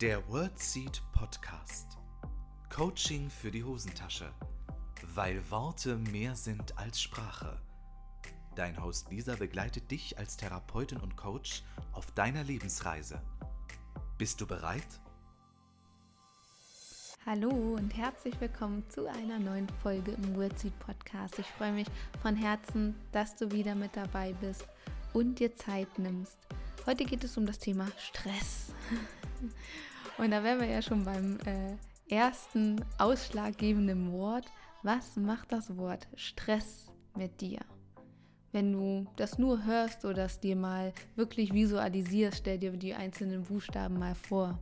Der WordSeed Podcast. Coaching für die Hosentasche. Weil Worte mehr sind als Sprache. Dein Host Lisa begleitet dich als Therapeutin und Coach auf deiner Lebensreise. Bist du bereit? Hallo und herzlich willkommen zu einer neuen Folge im WordSeed Podcast. Ich freue mich von Herzen, dass du wieder mit dabei bist und dir Zeit nimmst. Heute geht es um das Thema Stress. Und da wären wir ja schon beim äh, ersten ausschlaggebenden Wort. Was macht das Wort Stress mit dir? Wenn du das nur hörst oder das dir mal wirklich visualisierst, stell dir die einzelnen Buchstaben mal vor.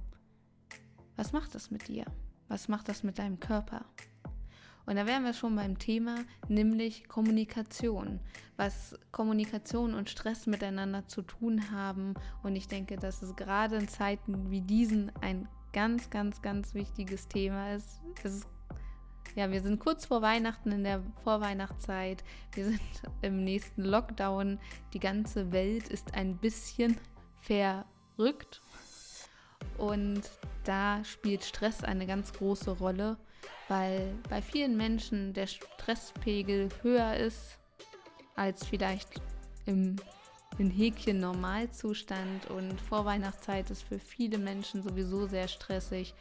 Was macht das mit dir? Was macht das mit deinem Körper? Und da wären wir schon beim Thema, nämlich Kommunikation. Was Kommunikation und Stress miteinander zu tun haben. Und ich denke, dass es gerade in Zeiten wie diesen ein ganz, ganz, ganz wichtiges Thema ist. Es ist ja, wir sind kurz vor Weihnachten in der Vorweihnachtszeit. Wir sind im nächsten Lockdown. Die ganze Welt ist ein bisschen verrückt. Und da spielt Stress eine ganz große Rolle, weil bei vielen Menschen der Stresspegel höher ist als vielleicht im in Häkchen Normalzustand und Vorweihnachtszeit ist für viele Menschen sowieso sehr stressig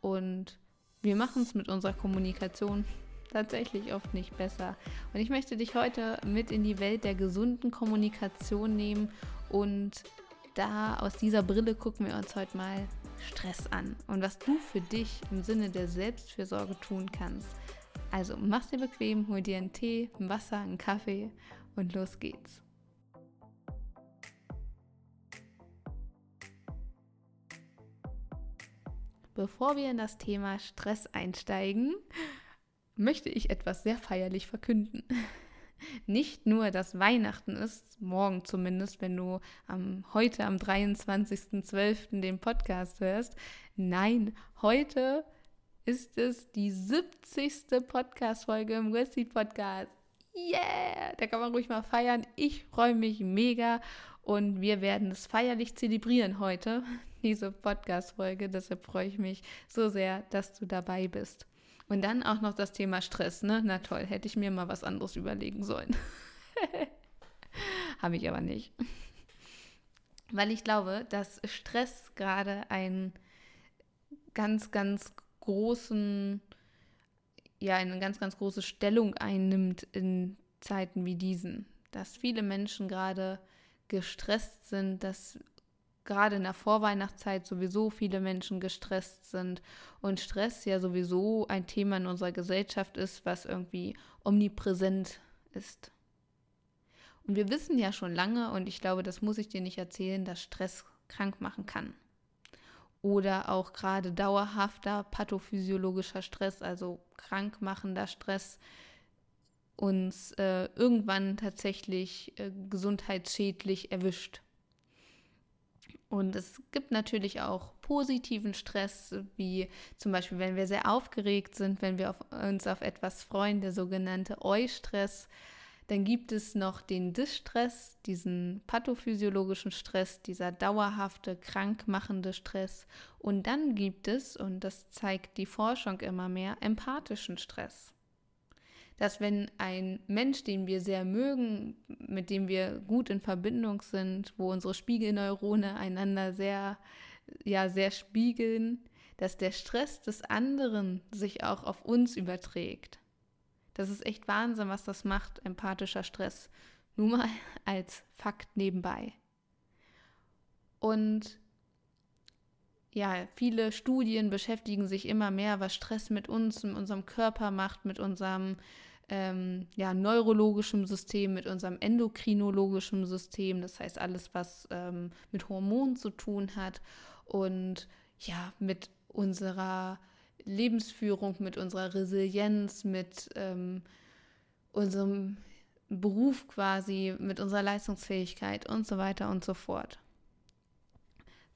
und wir machen es mit unserer Kommunikation tatsächlich oft nicht besser. Und ich möchte dich heute mit in die Welt der gesunden Kommunikation nehmen und da aus dieser Brille gucken wir uns heute mal Stress an und was du für dich im Sinne der Selbstfürsorge tun kannst. Also mach's dir bequem, hol dir einen Tee, ein Wasser, einen Kaffee und los geht's. Bevor wir in das Thema Stress einsteigen, möchte ich etwas sehr feierlich verkünden nicht nur, dass Weihnachten ist, morgen zumindest, wenn du ähm, heute am 23.12. den Podcast hörst. Nein, heute ist es die 70. Podcast-Folge im Westy Podcast. Yeah! Da kann man ruhig mal feiern. Ich freue mich mega und wir werden es feierlich zelebrieren heute, diese Podcast-Folge. Deshalb freue ich mich so sehr, dass du dabei bist. Und dann auch noch das Thema Stress, ne? Na toll, hätte ich mir mal was anderes überlegen sollen. Habe ich aber nicht. Weil ich glaube, dass Stress gerade einen ganz, ganz großen, ja, eine ganz, ganz große Stellung einnimmt in Zeiten wie diesen. Dass viele Menschen gerade gestresst sind, dass gerade in der Vorweihnachtszeit sowieso viele Menschen gestresst sind und Stress ja sowieso ein Thema in unserer Gesellschaft ist, was irgendwie omnipräsent ist. Und wir wissen ja schon lange, und ich glaube, das muss ich dir nicht erzählen, dass Stress krank machen kann. Oder auch gerade dauerhafter pathophysiologischer Stress, also krankmachender Stress, uns äh, irgendwann tatsächlich äh, gesundheitsschädlich erwischt. Und es gibt natürlich auch positiven Stress, wie zum Beispiel, wenn wir sehr aufgeregt sind, wenn wir auf, uns auf etwas freuen, der sogenannte Eustress. Dann gibt es noch den Distress, diesen pathophysiologischen Stress, dieser dauerhafte, krankmachende Stress. Und dann gibt es, und das zeigt die Forschung immer mehr, empathischen Stress dass wenn ein Mensch, den wir sehr mögen, mit dem wir gut in Verbindung sind, wo unsere Spiegelneurone einander sehr, ja, sehr spiegeln, dass der Stress des anderen sich auch auf uns überträgt. Das ist echt Wahnsinn, was das macht, empathischer Stress. Nur mal als Fakt nebenbei. Und ja, viele Studien beschäftigen sich immer mehr, was Stress mit uns, mit unserem Körper macht, mit unserem ähm, ja, neurologischem System, mit unserem endokrinologischen System, das heißt alles, was ähm, mit Hormonen zu tun hat und ja, mit unserer Lebensführung, mit unserer Resilienz, mit ähm, unserem Beruf quasi, mit unserer Leistungsfähigkeit und so weiter und so fort.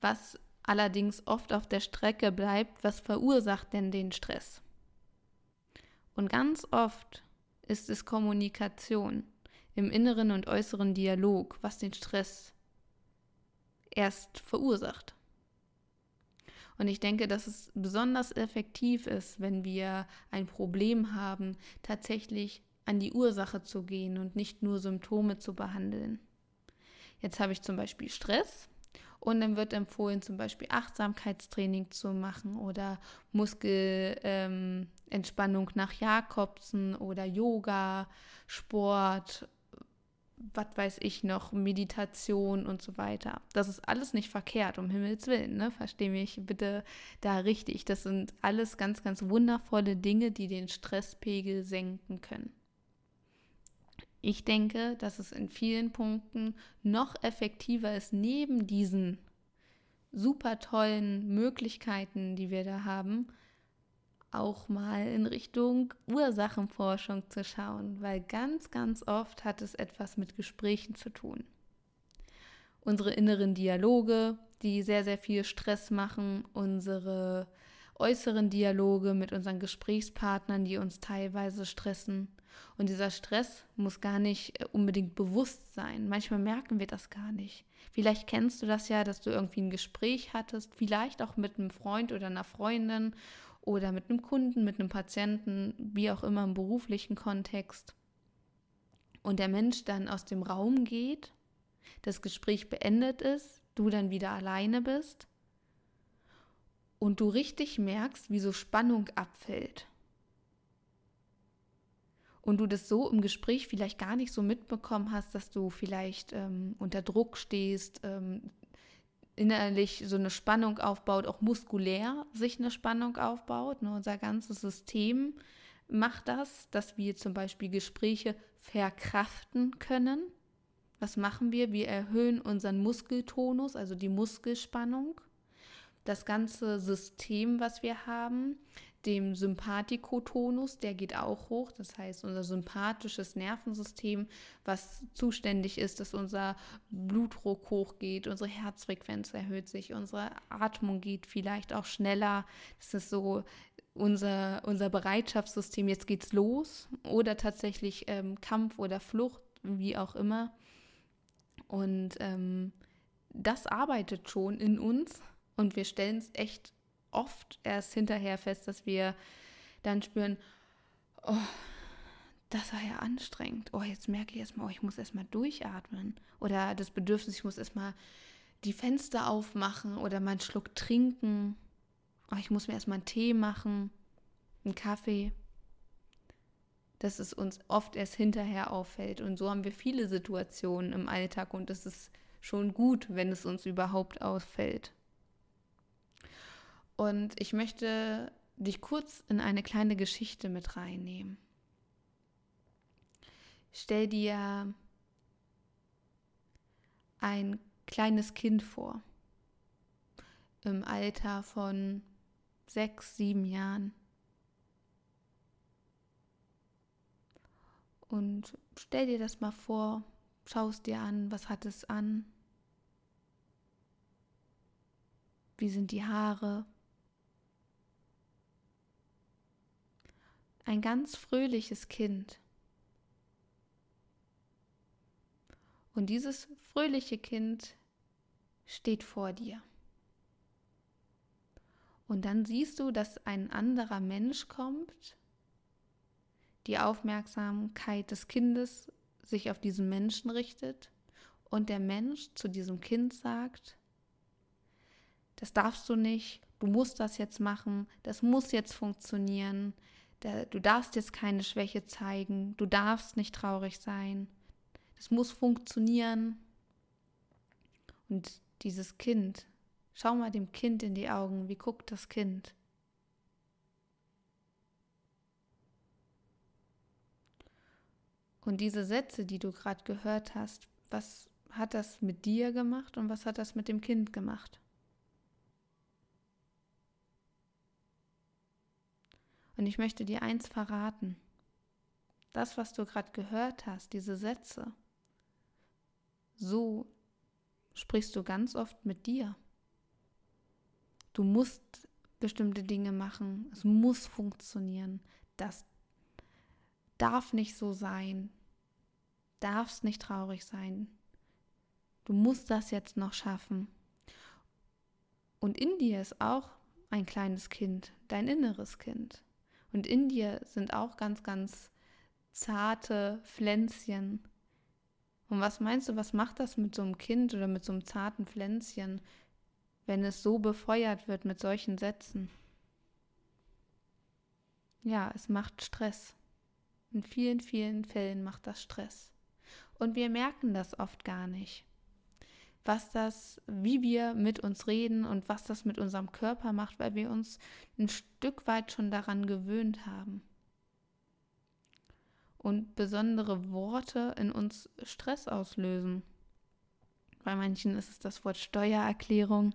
Was allerdings oft auf der Strecke bleibt, was verursacht denn den Stress? Und ganz oft ist es Kommunikation im inneren und äußeren Dialog, was den Stress erst verursacht. Und ich denke, dass es besonders effektiv ist, wenn wir ein Problem haben, tatsächlich an die Ursache zu gehen und nicht nur Symptome zu behandeln. Jetzt habe ich zum Beispiel Stress und dann wird empfohlen, zum Beispiel Achtsamkeitstraining zu machen oder Muskelentspannung ähm, nach Jakobsen oder Yoga, Sport, was weiß ich noch, Meditation und so weiter. Das ist alles nicht verkehrt, um Himmels Willen, ne? Verstehe mich bitte da richtig. Das sind alles ganz, ganz wundervolle Dinge, die den Stresspegel senken können. Ich denke, dass es in vielen Punkten noch effektiver ist, neben diesen super tollen Möglichkeiten, die wir da haben, auch mal in Richtung Ursachenforschung zu schauen, weil ganz, ganz oft hat es etwas mit Gesprächen zu tun. Unsere inneren Dialoge, die sehr, sehr viel Stress machen, unsere äußeren Dialoge mit unseren Gesprächspartnern, die uns teilweise stressen, und dieser Stress muss gar nicht äh, unbedingt bewusst sein. Manchmal merken wir das gar nicht. Vielleicht kennst du das ja, dass du irgendwie ein Gespräch hattest, vielleicht auch mit einem Freund oder einer Freundin oder mit einem Kunden, mit einem Patienten, wie auch immer im beruflichen Kontext. Und der Mensch dann aus dem Raum geht, das Gespräch beendet ist, du dann wieder alleine bist und du richtig merkst, wie so Spannung abfällt und du das so im Gespräch vielleicht gar nicht so mitbekommen hast, dass du vielleicht ähm, unter Druck stehst, ähm, innerlich so eine Spannung aufbaut, auch muskulär sich eine Spannung aufbaut. Ne? Unser ganzes System macht das, dass wir zum Beispiel Gespräche verkraften können. Was machen wir? Wir erhöhen unseren Muskeltonus, also die Muskelspannung. Das ganze System, was wir haben, dem Sympathikotonus, der geht auch hoch. Das heißt, unser sympathisches Nervensystem, was zuständig ist, dass unser Blutdruck hochgeht, unsere Herzfrequenz erhöht sich, unsere Atmung geht vielleicht auch schneller. Das ist so unser, unser Bereitschaftssystem, jetzt geht's los. Oder tatsächlich ähm, Kampf oder Flucht, wie auch immer. Und ähm, das arbeitet schon in uns und wir stellen es echt oft erst hinterher fest, dass wir dann spüren, oh, das war ja anstrengend. Oh, jetzt merke ich erstmal, oh, ich muss erstmal durchatmen. Oder das Bedürfnis, ich muss erstmal die Fenster aufmachen oder mal einen Schluck trinken. Oh, ich muss mir erstmal einen Tee machen, einen Kaffee. Dass es uns oft erst hinterher auffällt. Und so haben wir viele Situationen im Alltag und es ist schon gut, wenn es uns überhaupt auffällt. Und ich möchte dich kurz in eine kleine Geschichte mit reinnehmen. Stell dir ein kleines Kind vor, im Alter von sechs, sieben Jahren. Und stell dir das mal vor, schaust dir an, was hat es an? Wie sind die Haare? Ein ganz fröhliches Kind. Und dieses fröhliche Kind steht vor dir. Und dann siehst du, dass ein anderer Mensch kommt, die Aufmerksamkeit des Kindes sich auf diesen Menschen richtet und der Mensch zu diesem Kind sagt, das darfst du nicht, du musst das jetzt machen, das muss jetzt funktionieren, du darfst jetzt keine Schwäche zeigen, du darfst nicht traurig sein. Das muss funktionieren. Und dieses Kind, schau mal dem Kind in die Augen, wie guckt das Kind? Und diese Sätze, die du gerade gehört hast, was hat das mit dir gemacht und was hat das mit dem Kind gemacht? Und ich möchte dir eins verraten. Das, was du gerade gehört hast, diese Sätze, so sprichst du ganz oft mit dir. Du musst bestimmte Dinge machen, es muss funktionieren, das darf nicht so sein, darfst nicht traurig sein, du musst das jetzt noch schaffen. Und in dir ist auch ein kleines Kind, dein inneres Kind. Und in dir sind auch ganz, ganz zarte Pflänzchen. Und was meinst du, was macht das mit so einem Kind oder mit so einem zarten Pflänzchen, wenn es so befeuert wird mit solchen Sätzen? Ja, es macht Stress. In vielen, vielen Fällen macht das Stress. Und wir merken das oft gar nicht. Was das, wie wir mit uns reden und was das mit unserem Körper macht, weil wir uns ein Stück weit schon daran gewöhnt haben. Und besondere Worte in uns Stress auslösen. Bei manchen ist es das Wort Steuererklärung.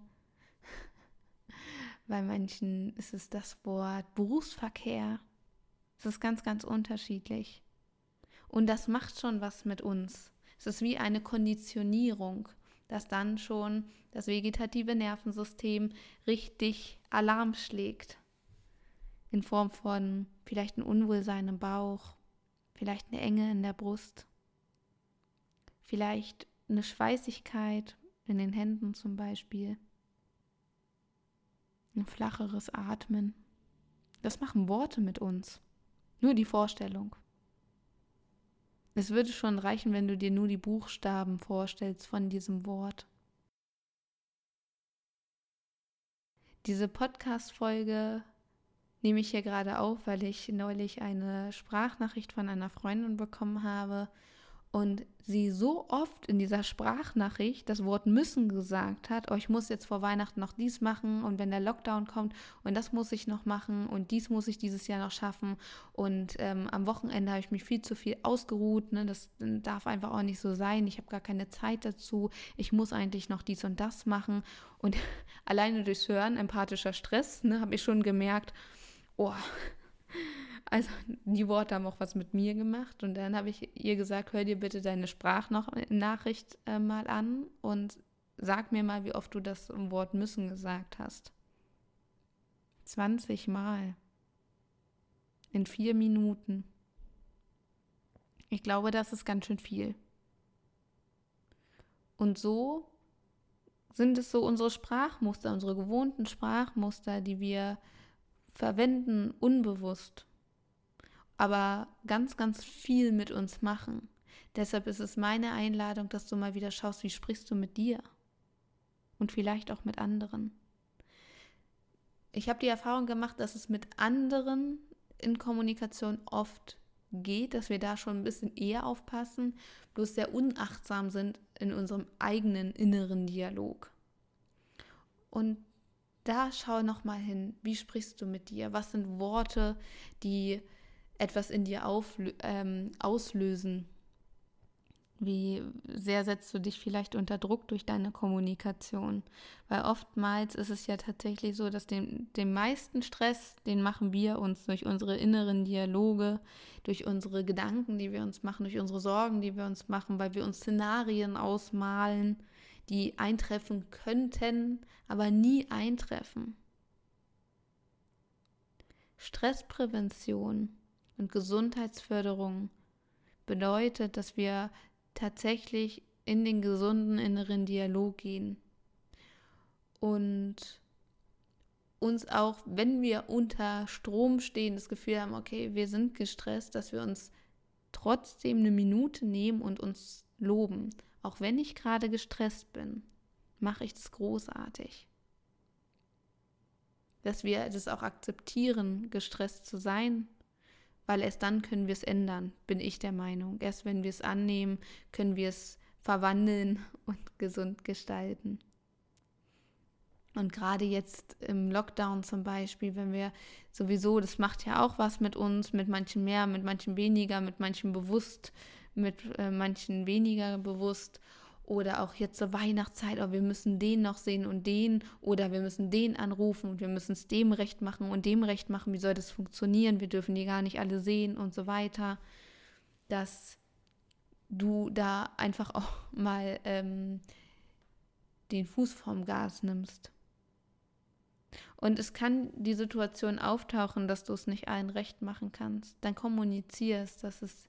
Bei manchen ist es das Wort Berufsverkehr. Es ist ganz, ganz unterschiedlich. Und das macht schon was mit uns. Es ist wie eine Konditionierung, dass dann schon das vegetative Nervensystem richtig Alarm schlägt. In Form von vielleicht ein Unwohlsein im Bauch, vielleicht eine Enge in der Brust, vielleicht eine Schweißigkeit in den Händen zum Beispiel, ein flacheres Atmen. Das machen Worte mit uns. Nur die Vorstellung. Es würde schon reichen, wenn du dir nur die Buchstaben vorstellst von diesem Wort. Diese Podcast-Folge nehme ich hier gerade auf, weil ich neulich eine Sprachnachricht von einer Freundin bekommen habe, und sie so oft in dieser Sprachnachricht das Wort müssen gesagt hat, oh, ich muss jetzt vor Weihnachten noch dies machen und wenn der Lockdown kommt und das muss ich noch machen und dies muss ich dieses Jahr noch schaffen und ähm, am Wochenende habe ich mich viel zu viel ausgeruht, ne? das darf einfach auch nicht so sein, ich habe gar keine Zeit dazu, ich muss eigentlich noch dies und das machen und alleine durchs Hören, empathischer Stress, ne, habe ich schon gemerkt, oh, also die Worte haben auch was mit mir gemacht und dann habe ich ihr gesagt, hör dir bitte deine Sprachnachricht äh, mal an und sag mir mal, wie oft du das Wort müssen gesagt hast. 20 Mal. In vier Minuten. Ich glaube, das ist ganz schön viel. Und so sind es so unsere Sprachmuster, unsere gewohnten Sprachmuster, die wir verwenden unbewusst aber ganz, ganz viel mit uns machen. Deshalb ist es meine Einladung, dass du mal wieder schaust, wie sprichst du mit dir und vielleicht auch mit anderen. Ich habe die Erfahrung gemacht, dass es mit anderen in Kommunikation oft geht, dass wir da schon ein bisschen eher aufpassen, bloß sehr unachtsam sind in unserem eigenen inneren Dialog. Und da schau noch mal hin, wie sprichst du mit dir? Was sind Worte, die etwas in dir auf, ähm, auslösen? Wie sehr setzt du dich vielleicht unter Druck durch deine Kommunikation? Weil oftmals ist es ja tatsächlich so, dass den, den meisten Stress, den machen wir uns durch unsere inneren Dialoge, durch unsere Gedanken, die wir uns machen, durch unsere Sorgen, die wir uns machen, weil wir uns Szenarien ausmalen, die eintreffen könnten, aber nie eintreffen. Stressprävention und Gesundheitsförderung bedeutet, dass wir tatsächlich in den gesunden inneren Dialog gehen und uns auch, wenn wir unter Strom stehen, das Gefühl haben, okay, wir sind gestresst, dass wir uns trotzdem eine Minute nehmen und uns loben. Auch wenn ich gerade gestresst bin, mache ich das großartig. Dass wir das auch akzeptieren, gestresst zu sein weil erst dann können wir es ändern, bin ich der Meinung. Erst wenn wir es annehmen, können wir es verwandeln und gesund gestalten. Und gerade jetzt im Lockdown zum Beispiel, wenn wir sowieso, das macht ja auch was mit uns, mit manchen mehr, mit manchen weniger, mit manchen bewusst, mit äh, manchen weniger bewusst. Oder auch jetzt zur Weihnachtszeit, oh, wir müssen den noch sehen und den. Oder wir müssen den anrufen und wir müssen es dem recht machen und dem recht machen. Wie soll das funktionieren? Wir dürfen die gar nicht alle sehen und so weiter. Dass du da einfach auch mal ähm, den Fuß vom Gas nimmst. Und es kann die Situation auftauchen, dass du es nicht allen recht machen kannst. Dann kommunizierst, dass es,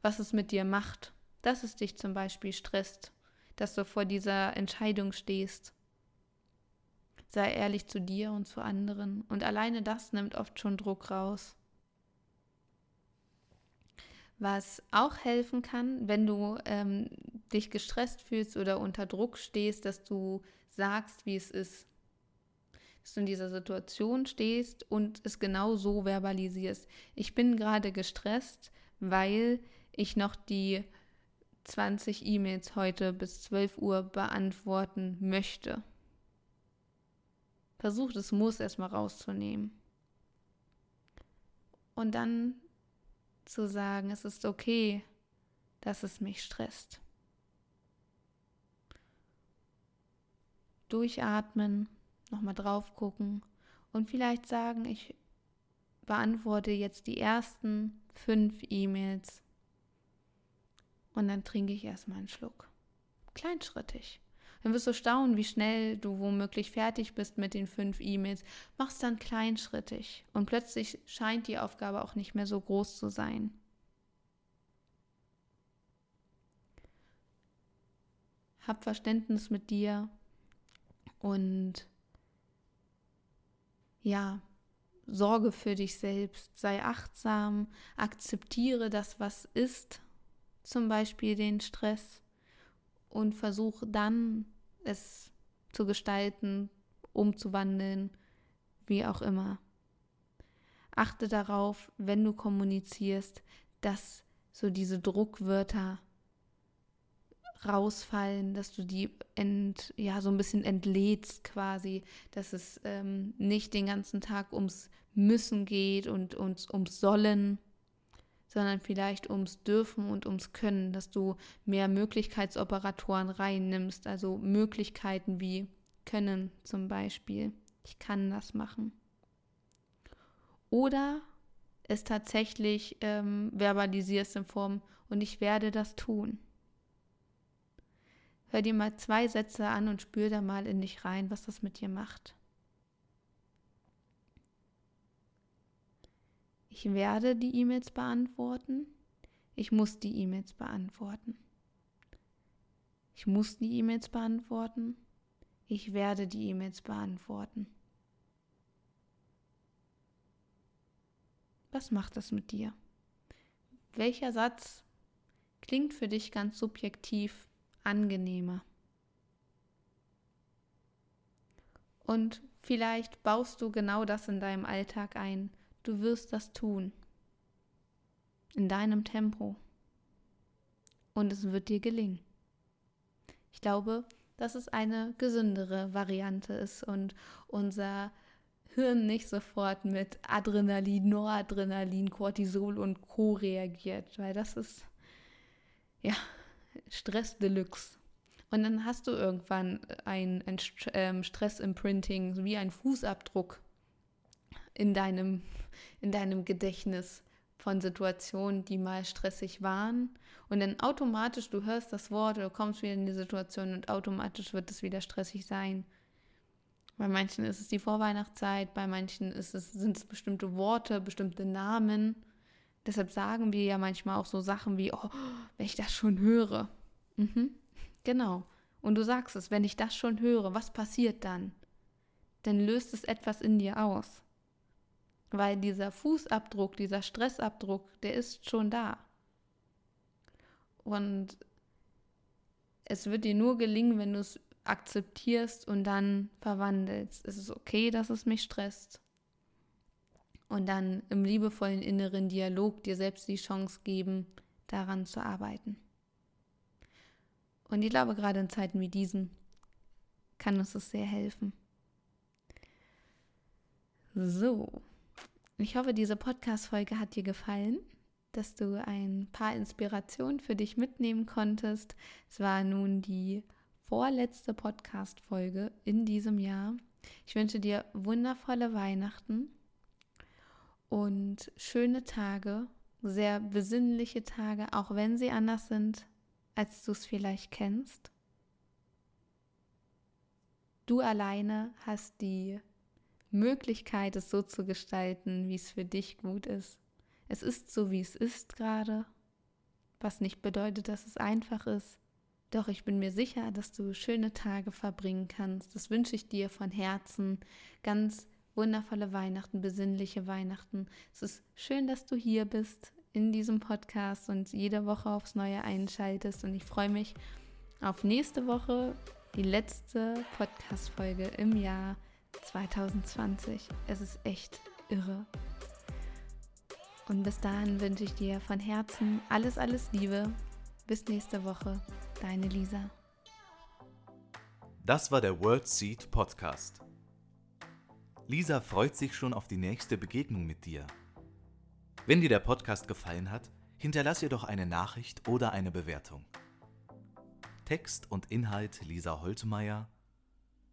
was es mit dir macht. Dass es dich zum Beispiel stresst dass du vor dieser Entscheidung stehst. sei ehrlich zu dir und zu anderen. Und alleine das nimmt oft schon Druck raus. Was auch helfen kann, wenn du ähm, dich gestresst fühlst oder unter Druck stehst, dass du sagst, wie es ist. Dass du in dieser Situation stehst und es genau so verbalisierst. Ich bin gerade gestresst, weil ich noch die 20 E-Mails heute bis 12 Uhr beantworten möchte. Versuch das Muss erstmal rauszunehmen. Und dann zu sagen, es ist okay, dass es mich stresst. Durchatmen, nochmal drauf gucken und vielleicht sagen, ich beantworte jetzt die ersten fünf E-Mails und dann trinke ich erstmal einen Schluck. Kleinschrittig. Dann wirst du staunen, wie schnell du womöglich fertig bist mit den fünf E-Mails. Mach's dann kleinschrittig und plötzlich scheint die Aufgabe auch nicht mehr so groß zu sein. Hab Verständnis mit dir und ja, sorge für dich selbst, sei achtsam, akzeptiere das, was ist, zum Beispiel den Stress und versuche dann es zu gestalten, umzuwandeln, wie auch immer. Achte darauf, wenn du kommunizierst, dass so diese Druckwörter rausfallen, dass du die ent, ja, so ein bisschen entlädst quasi, dass es ähm, nicht den ganzen Tag ums Müssen geht und, und ums Sollen, sondern vielleicht ums Dürfen und ums Können, dass du mehr Möglichkeitsoperatoren reinnimmst, also Möglichkeiten wie Können zum Beispiel. Ich kann das machen. Oder es tatsächlich ähm, verbalisierst in Form und ich werde das tun. Hör dir mal zwei Sätze an und spür da mal in dich rein, was das mit dir macht. Ich werde die E-Mails beantworten. Ich muss die E-Mails beantworten. Ich muss die E-Mails beantworten. Ich werde die E-Mails beantworten. Was macht das mit dir? Welcher Satz klingt für dich ganz subjektiv angenehmer? Und vielleicht baust du genau das in deinem Alltag ein, Du wirst das tun. In deinem Tempo. Und es wird dir gelingen. Ich glaube, dass es eine gesündere Variante ist und unser Hirn nicht sofort mit Adrenalin, Noradrenalin, Cortisol und Co. reagiert, weil das ist ja Stress Deluxe. Und dann hast du irgendwann ein, ein ähm, Stress-Imprinting, wie ein Fußabdruck in deinem, in deinem Gedächtnis von Situationen, die mal stressig waren. Und dann automatisch, du hörst das Wort, du kommst wieder in die Situation und automatisch wird es wieder stressig sein. Bei manchen ist es die Vorweihnachtszeit, bei manchen ist es, sind es bestimmte Worte, bestimmte Namen. Deshalb sagen wir ja manchmal auch so Sachen wie, oh, wenn ich das schon höre. Mhm, genau. Und du sagst es, wenn ich das schon höre, was passiert dann? Dann löst es etwas in dir aus. Weil dieser Fußabdruck, dieser Stressabdruck, der ist schon da. Und es wird dir nur gelingen, wenn du es akzeptierst und dann verwandelst. Es ist okay, dass es mich stresst. Und dann im liebevollen inneren Dialog dir selbst die Chance geben, daran zu arbeiten. Und ich glaube, gerade in Zeiten wie diesen kann uns das sehr helfen. So, ich hoffe, diese Podcast-Folge hat dir gefallen, dass du ein paar Inspirationen für dich mitnehmen konntest. Es war nun die vorletzte Podcast-Folge in diesem Jahr. Ich wünsche dir wundervolle Weihnachten und schöne Tage, sehr besinnliche Tage, auch wenn sie anders sind, als du es vielleicht kennst. Du alleine hast die Möglichkeit, es so zu gestalten, wie es für dich gut ist. Es ist so, wie es ist gerade, was nicht bedeutet, dass es einfach ist, Doch ich bin mir sicher, dass du schöne Tage verbringen kannst. Das wünsche ich dir von Herzen. Ganz wundervolle Weihnachten, besinnliche Weihnachten. Es ist schön, dass du hier bist in diesem Podcast und jede Woche aufs Neue einschaltest. Und ich freue mich auf nächste Woche, die letzte Podcast-Folge im Jahr 2020. Es ist echt irre. Und bis dahin wünsche ich dir von Herzen alles, alles Liebe. Bis nächste Woche. Deine Lisa. Das war der World Seed Podcast. Lisa freut sich schon auf die nächste Begegnung mit dir. Wenn dir der Podcast gefallen hat, hinterlass ihr doch eine Nachricht oder eine Bewertung. Text und Inhalt Lisa Holtmeier,